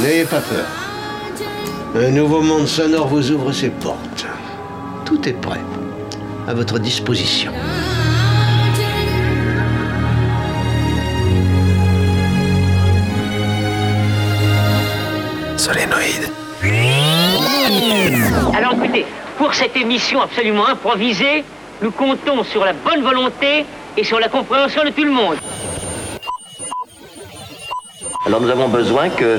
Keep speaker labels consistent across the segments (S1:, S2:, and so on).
S1: N'ayez pas peur. Un nouveau monde sonore vous ouvre ses portes. Tout est prêt. À votre disposition.
S2: Solénoïde.
S3: Alors écoutez, pour cette émission absolument improvisée, nous comptons sur la bonne volonté et sur la compréhension de tout le monde.
S4: Alors nous avons besoin que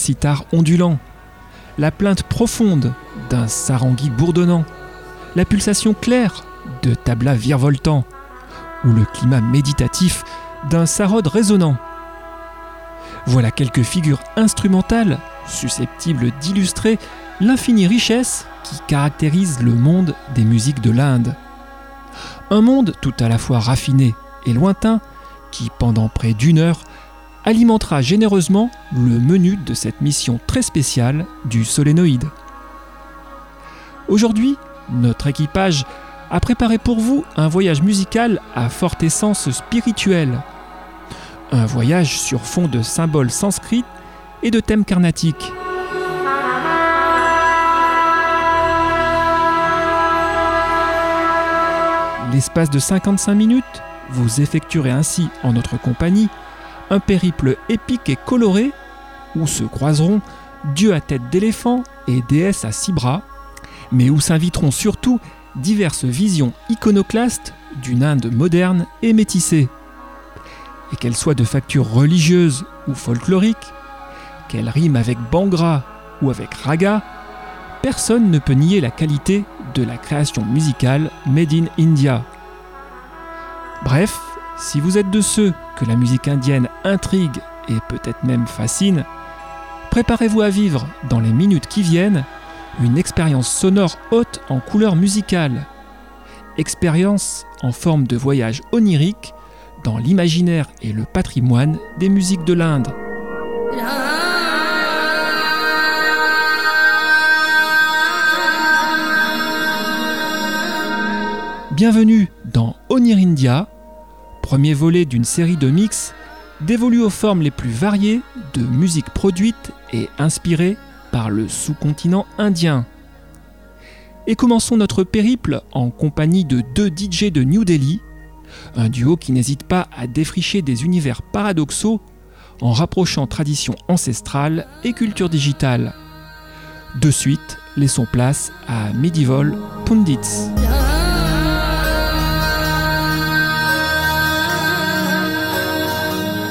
S5: Sitar ondulant, la plainte profonde d'un sarangui bourdonnant, la pulsation claire de tabla virevoltant, ou le climat méditatif d'un sarod résonnant. Voilà quelques figures instrumentales susceptibles d'illustrer l'infinie richesse qui caractérise le monde des musiques de l'Inde. Un monde tout à la fois raffiné et lointain qui, pendant près d'une heure, alimentera généreusement le menu de cette mission très spéciale du solénoïde. Aujourd'hui, notre équipage a préparé pour vous un voyage musical à forte essence spirituelle. Un voyage sur fond de symboles sanscrits et de thèmes carnatiques. L'espace de 55 minutes, vous effectuerez ainsi en notre compagnie un périple épique et coloré où se croiseront dieux à tête d'éléphant et déesses à six bras, mais où s'inviteront surtout diverses visions iconoclastes d'une Inde moderne et métissée. Et qu'elles soient de facture religieuse ou folklorique, qu'elles riment avec Bangra ou avec Raga, personne ne peut nier la qualité de la création musicale made in India. Bref, si vous êtes de ceux que la musique indienne intrigue et peut-être même fascine, préparez-vous à vivre dans les minutes qui viennent une expérience sonore haute en couleurs musicales. Expérience en forme de voyage onirique dans l'imaginaire et le patrimoine des musiques de l'Inde. Bienvenue dans Onir India, premier volet d'une série de mix dévolus aux formes les plus variées de musique produite et inspirée par le sous-continent indien. Et commençons notre périple en compagnie de deux DJ de New Delhi, un duo qui n'hésite pas à défricher des univers paradoxaux en rapprochant tradition ancestrale et culture digitale. De suite, laissons place à Medieval Pundits.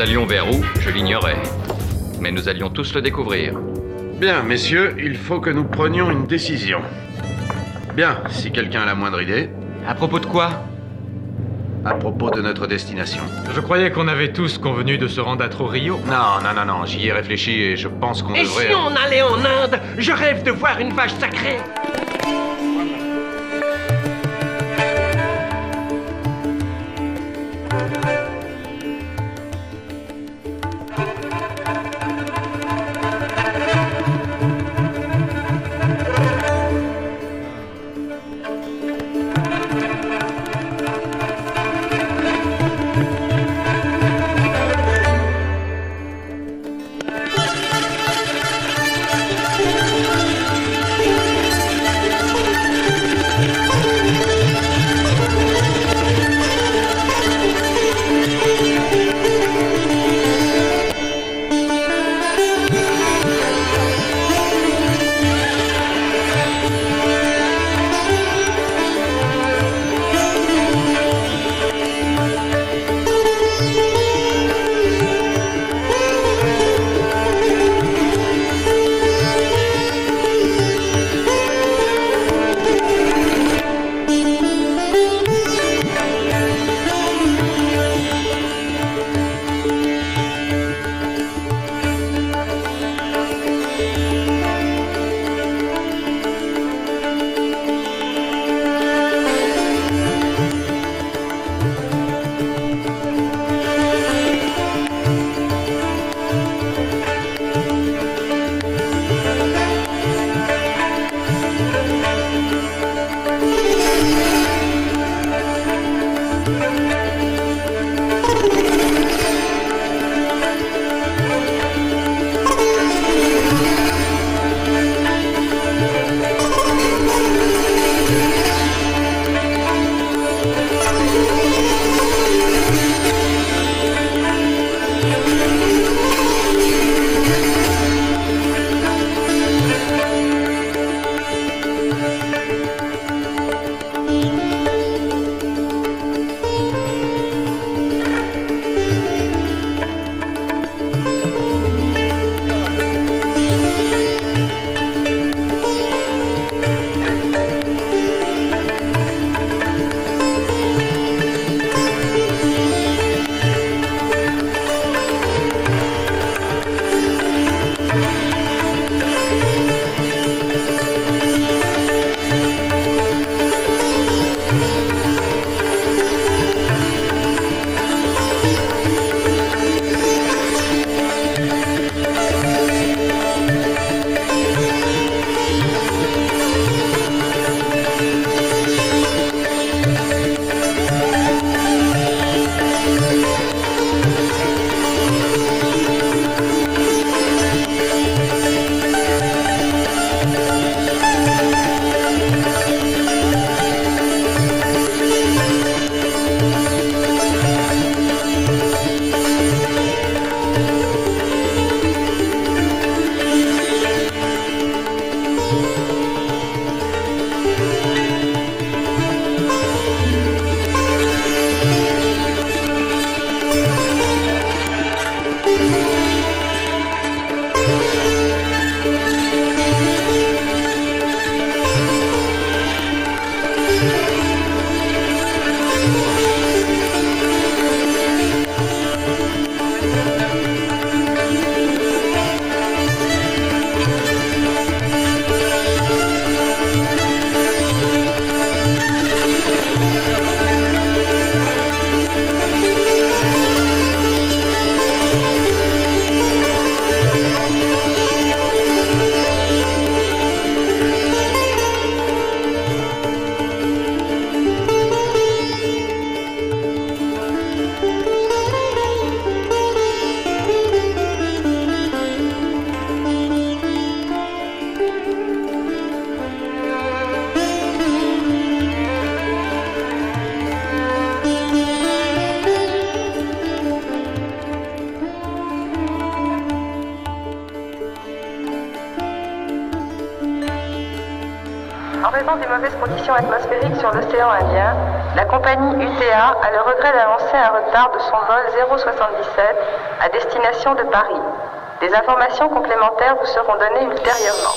S2: Allions vers où, je l'ignorais. Mais nous allions tous le découvrir.
S6: Bien, messieurs, il faut que nous prenions une décision. Bien, si quelqu'un a la moindre idée.
S7: À propos de quoi?
S6: À propos de notre destination.
S7: Je croyais qu'on avait tous convenu de se rendre à Rio.
S6: Non, non, non, non, j'y ai réfléchi et je pense qu'on
S8: Et
S6: devrait...
S8: si on allait en Inde? Je rêve de voir une vache sacrée
S9: de Paris. Des informations complémentaires vous seront données ultérieurement.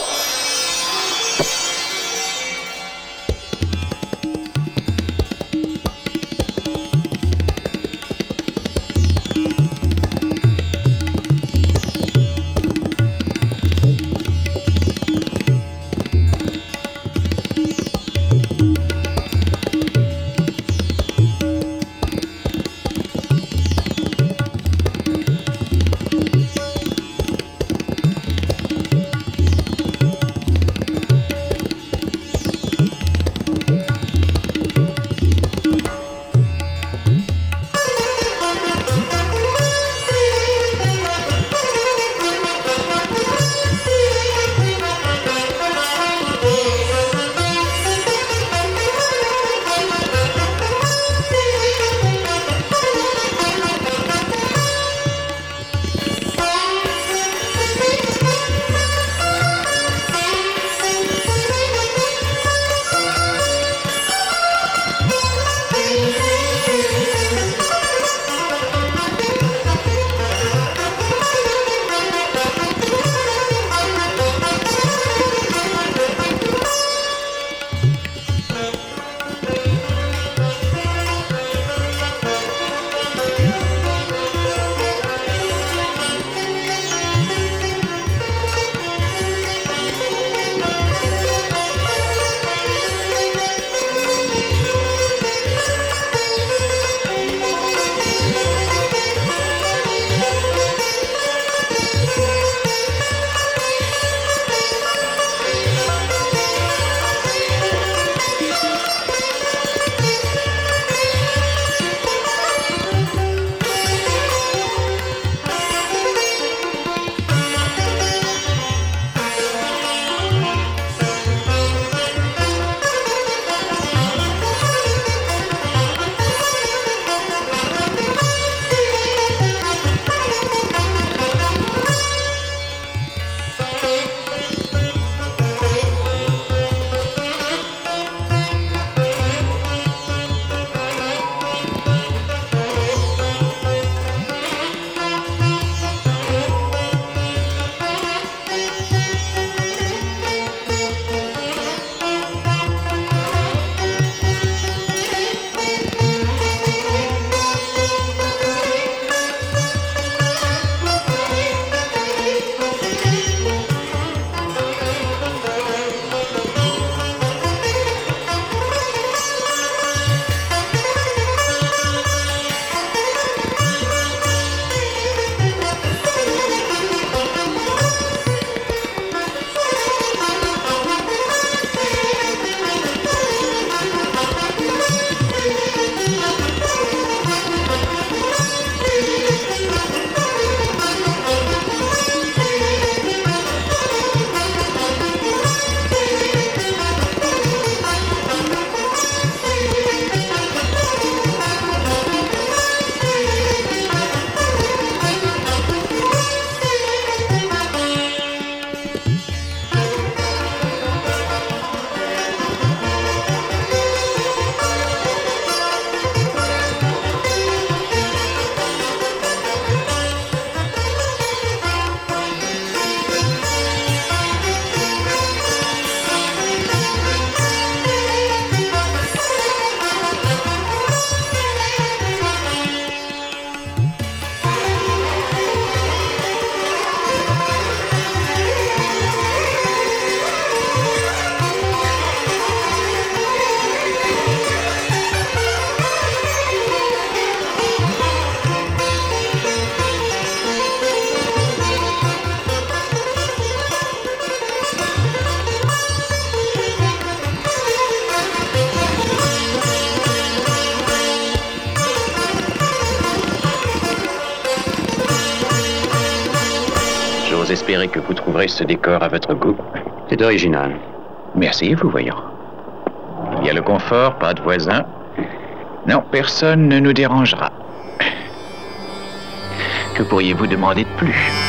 S10: Trouverez ce décor à votre goût.
S11: C'est original.
S10: Merci, vous voyons. Il y a le confort, pas de voisins. Non, personne ne nous dérangera. Que pourriez-vous demander de plus?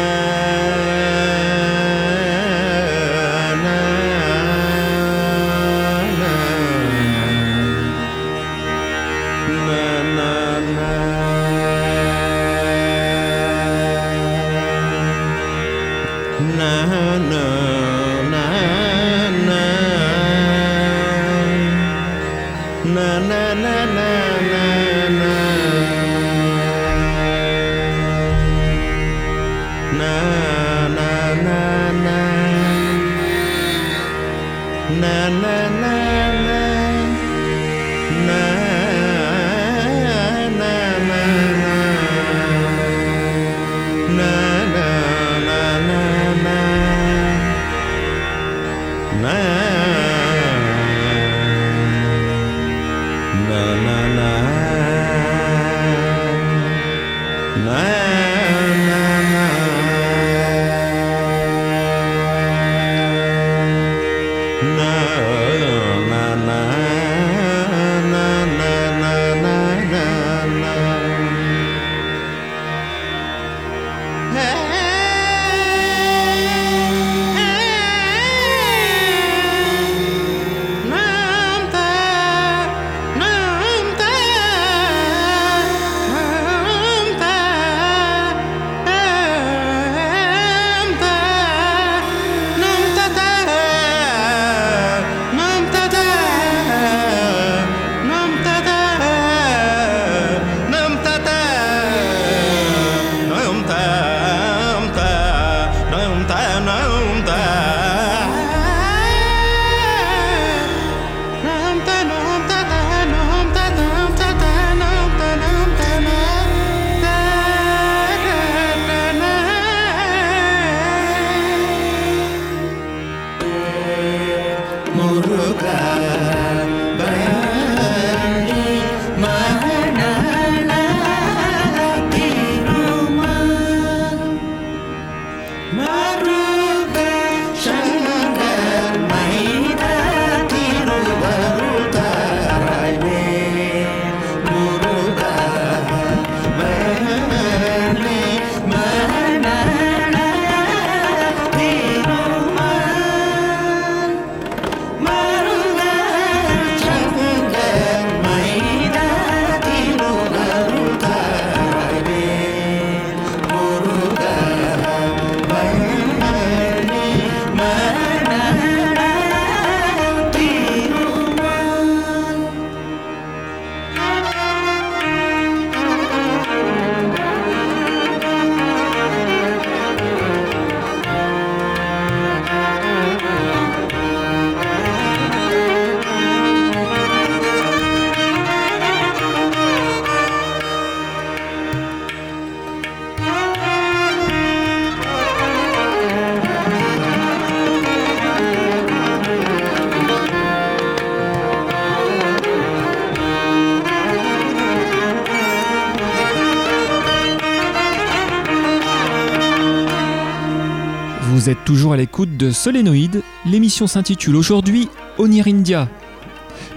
S12: Toujours à l'écoute de Solénoïde. L'émission s'intitule aujourd'hui Onir India.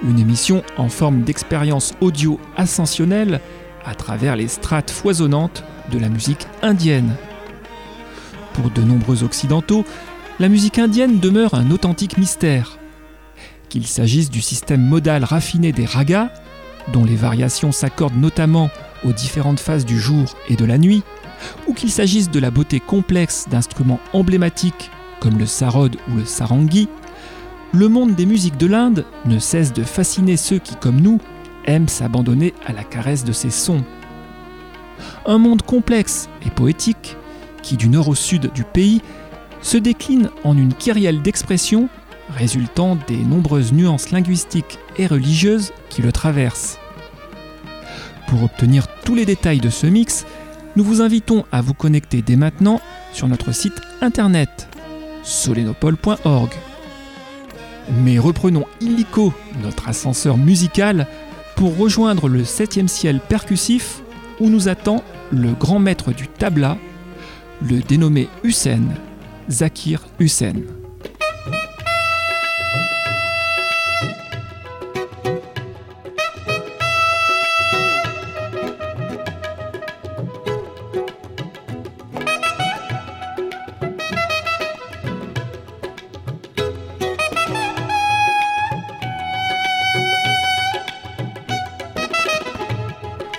S12: Une émission en forme d'expérience audio ascensionnelle à travers les strates foisonnantes de la musique indienne. Pour de nombreux occidentaux, la musique indienne demeure un authentique mystère. Qu'il s'agisse du système modal raffiné des ragas, dont les variations s'accordent notamment aux différentes phases du jour et de la nuit, ou qu'il s'agisse de la beauté complexe d'instruments emblématiques comme le sarod ou le sarangi, le monde des musiques de l'Inde ne cesse de fasciner ceux qui, comme nous, aiment s'abandonner à la caresse de ces sons. Un monde complexe et poétique qui, du nord au sud du pays, se décline en une kyrielle d'expressions résultant des nombreuses nuances linguistiques et religieuses qui le traversent. Pour obtenir tous les détails de ce mix, nous vous invitons à vous connecter dès maintenant sur notre site internet solenopole.org. Mais reprenons illico notre ascenseur musical pour rejoindre le 7 ciel percussif
S5: où nous attend le grand maître du tabla, le dénommé Hussein, Zakir Hussein.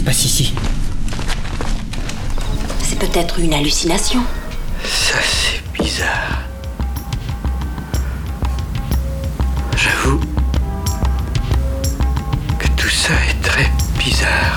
S13: Se passe ici.
S14: C'est peut-être une hallucination.
S15: Ça, c'est bizarre. J'avoue que tout ça est très bizarre.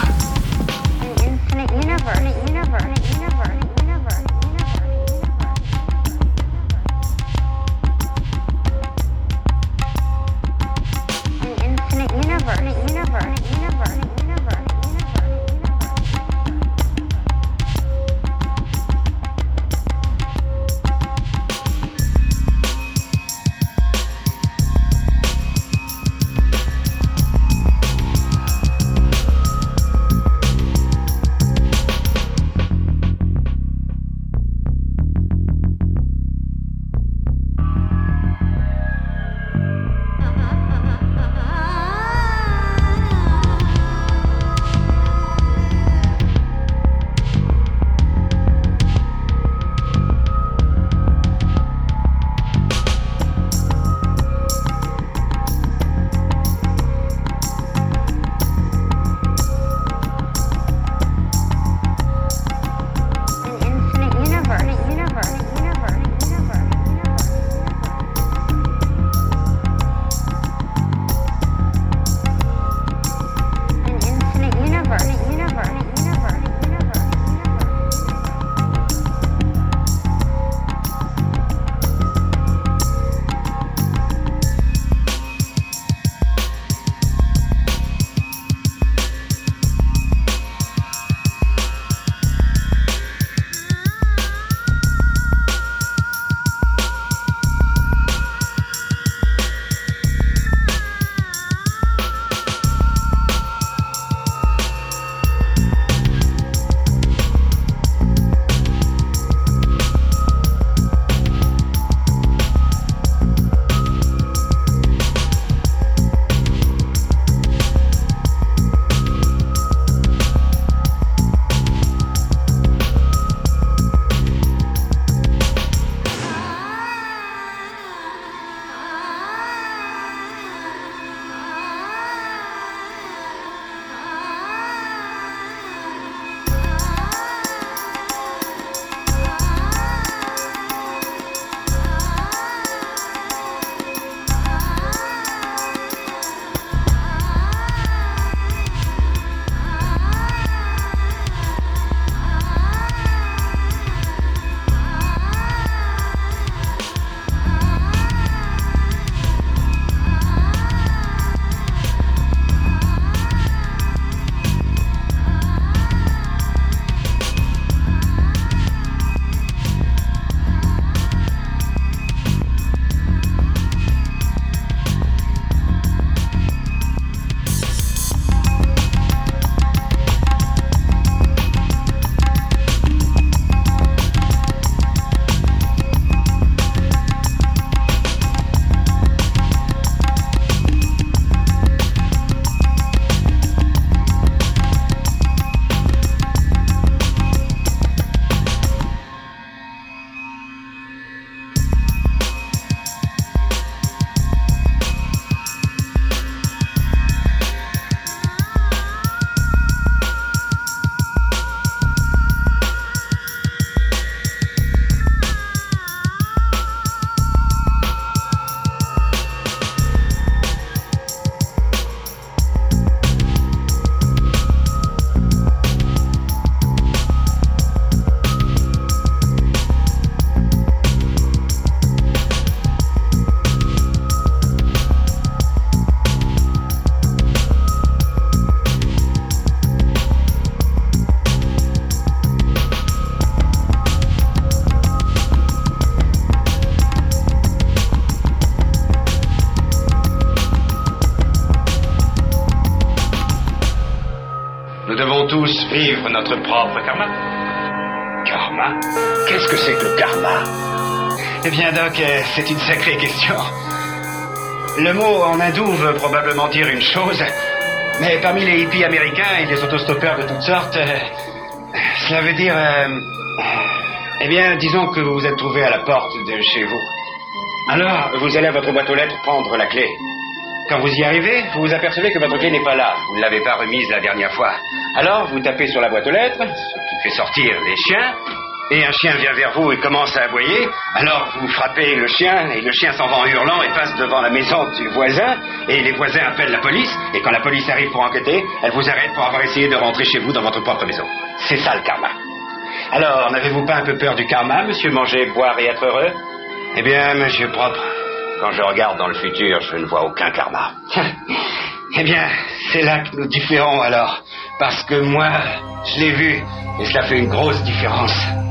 S11: Euh, c'est une sacrée question. Le mot en hindou veut probablement dire une chose, mais parmi les hippies américains et les autostoppeurs de toutes sortes, euh, cela veut dire... euh, eh bien, disons que vous vous êtes trouvé à la porte de chez vous. Alors, vous allez à votre boîte aux lettres prendre la clé. Quand vous y arrivez, vous vous apercevez que votre clé n'est pas là. Vous ne l'avez pas remise la dernière fois. Alors, vous tapez sur la boîte aux lettres, ce qui fait sortir les chiens, et un chien vient vers vous et commence à aboyer. Alors, vous frappez le chien, et le chien s'en va en hurlant et passe devant la maison du voisin, et les voisins appellent la police, et quand la police arrive pour enquêter, elle vous arrête pour avoir essayé de rentrer chez vous dans votre propre maison. C'est ça le karma. Alors, n'avez-vous pas un peu peur du karma, monsieur manger, boire et être heureux? Eh bien, monsieur propre, quand je regarde dans le futur, je ne vois aucun karma. eh bien, c'est là que nous différons alors. Parce que moi, je l'ai vu, et cela fait une grosse différence.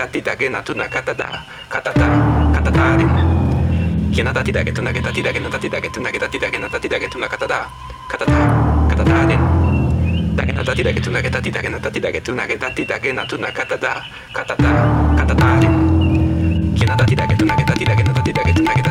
S16: たてだけなとなかただかたたかたたでけなたてだけとなげたてだけなたてだけとなげたてだけなたてだけとなかただかたたかたたでだけなたてだけとなげたてだけなたてだけとなげたてだけなとなかただかたたかたたでけなたてだけとなげたてだけなたてだけと
S5: なげた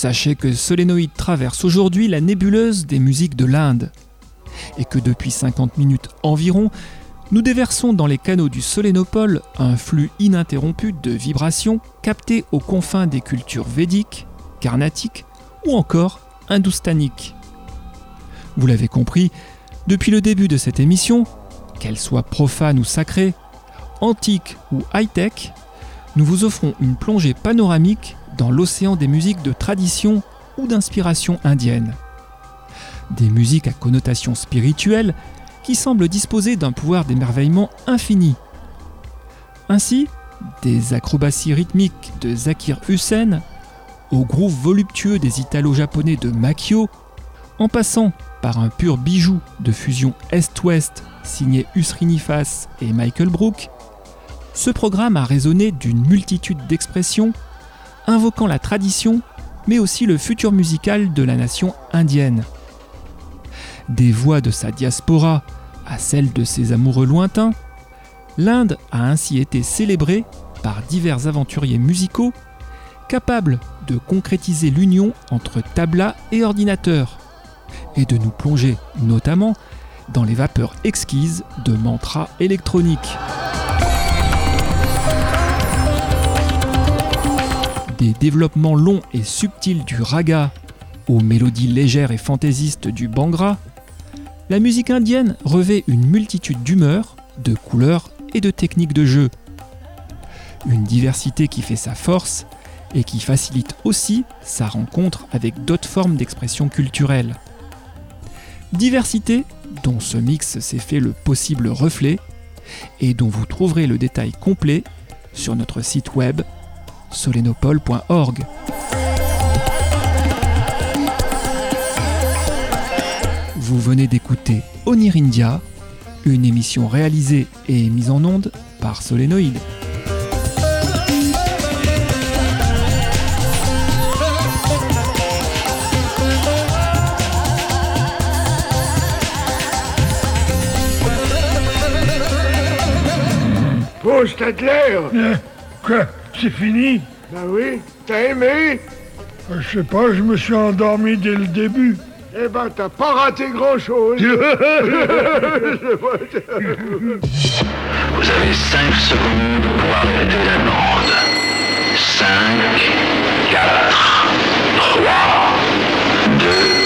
S5: sachez que Solénoïde traverse aujourd'hui la nébuleuse des musiques de l'Inde et que depuis 50 minutes environ, nous déversons dans les canaux du Solénopole un flux ininterrompu de vibrations captées aux confins des cultures védiques, carnatiques ou encore hindoustaniques. Vous l'avez compris, depuis le début de cette émission, qu'elle soit profane ou sacrée, antique ou high-tech, nous vous offrons une plongée panoramique dans l'océan des musiques de tradition ou d'inspiration indienne. Des musiques à connotation spirituelle qui semblent disposer d'un pouvoir d'émerveillement infini. Ainsi, des acrobaties rythmiques de Zakir Hussain au groove voluptueux des Italo-japonais de Makio, en passant par un pur bijou de fusion Est-Ouest signé Usrinifas et Michael Brook, ce programme a résonné d'une multitude d'expressions, invoquant la tradition, mais aussi le futur musical de la nation indienne. Des voix de sa diaspora à celles de ses amoureux lointains, l'Inde a ainsi été célébrée par divers aventuriers musicaux capables de concrétiser l'union entre tabla et ordinateur, et de nous plonger notamment dans les vapeurs exquises de mantras électroniques. Des développements longs et subtils du raga aux mélodies légères et fantaisistes du bangra, la musique indienne revêt une multitude d'humeurs, de couleurs et de techniques de jeu. Une diversité qui fait sa force et qui facilite aussi sa rencontre avec d'autres formes d'expression culturelle. Diversité dont ce mix s'est fait le possible reflet et dont vous trouverez le détail complet sur notre site web solenopole.org. Vous venez d'écouter Onir India, une émission réalisée et mise en onde par Solénoïde.
S17: Oh, Stadler
S18: Quoi? C'est fini
S17: Ben oui, t'as aimé
S18: Je sais pas, je me suis endormi dès le début.
S17: Eh ben, t'as pas raté grand-chose.
S19: Vous avez 5 secondes pour arrêter la bande. 5, 4, 3, 2,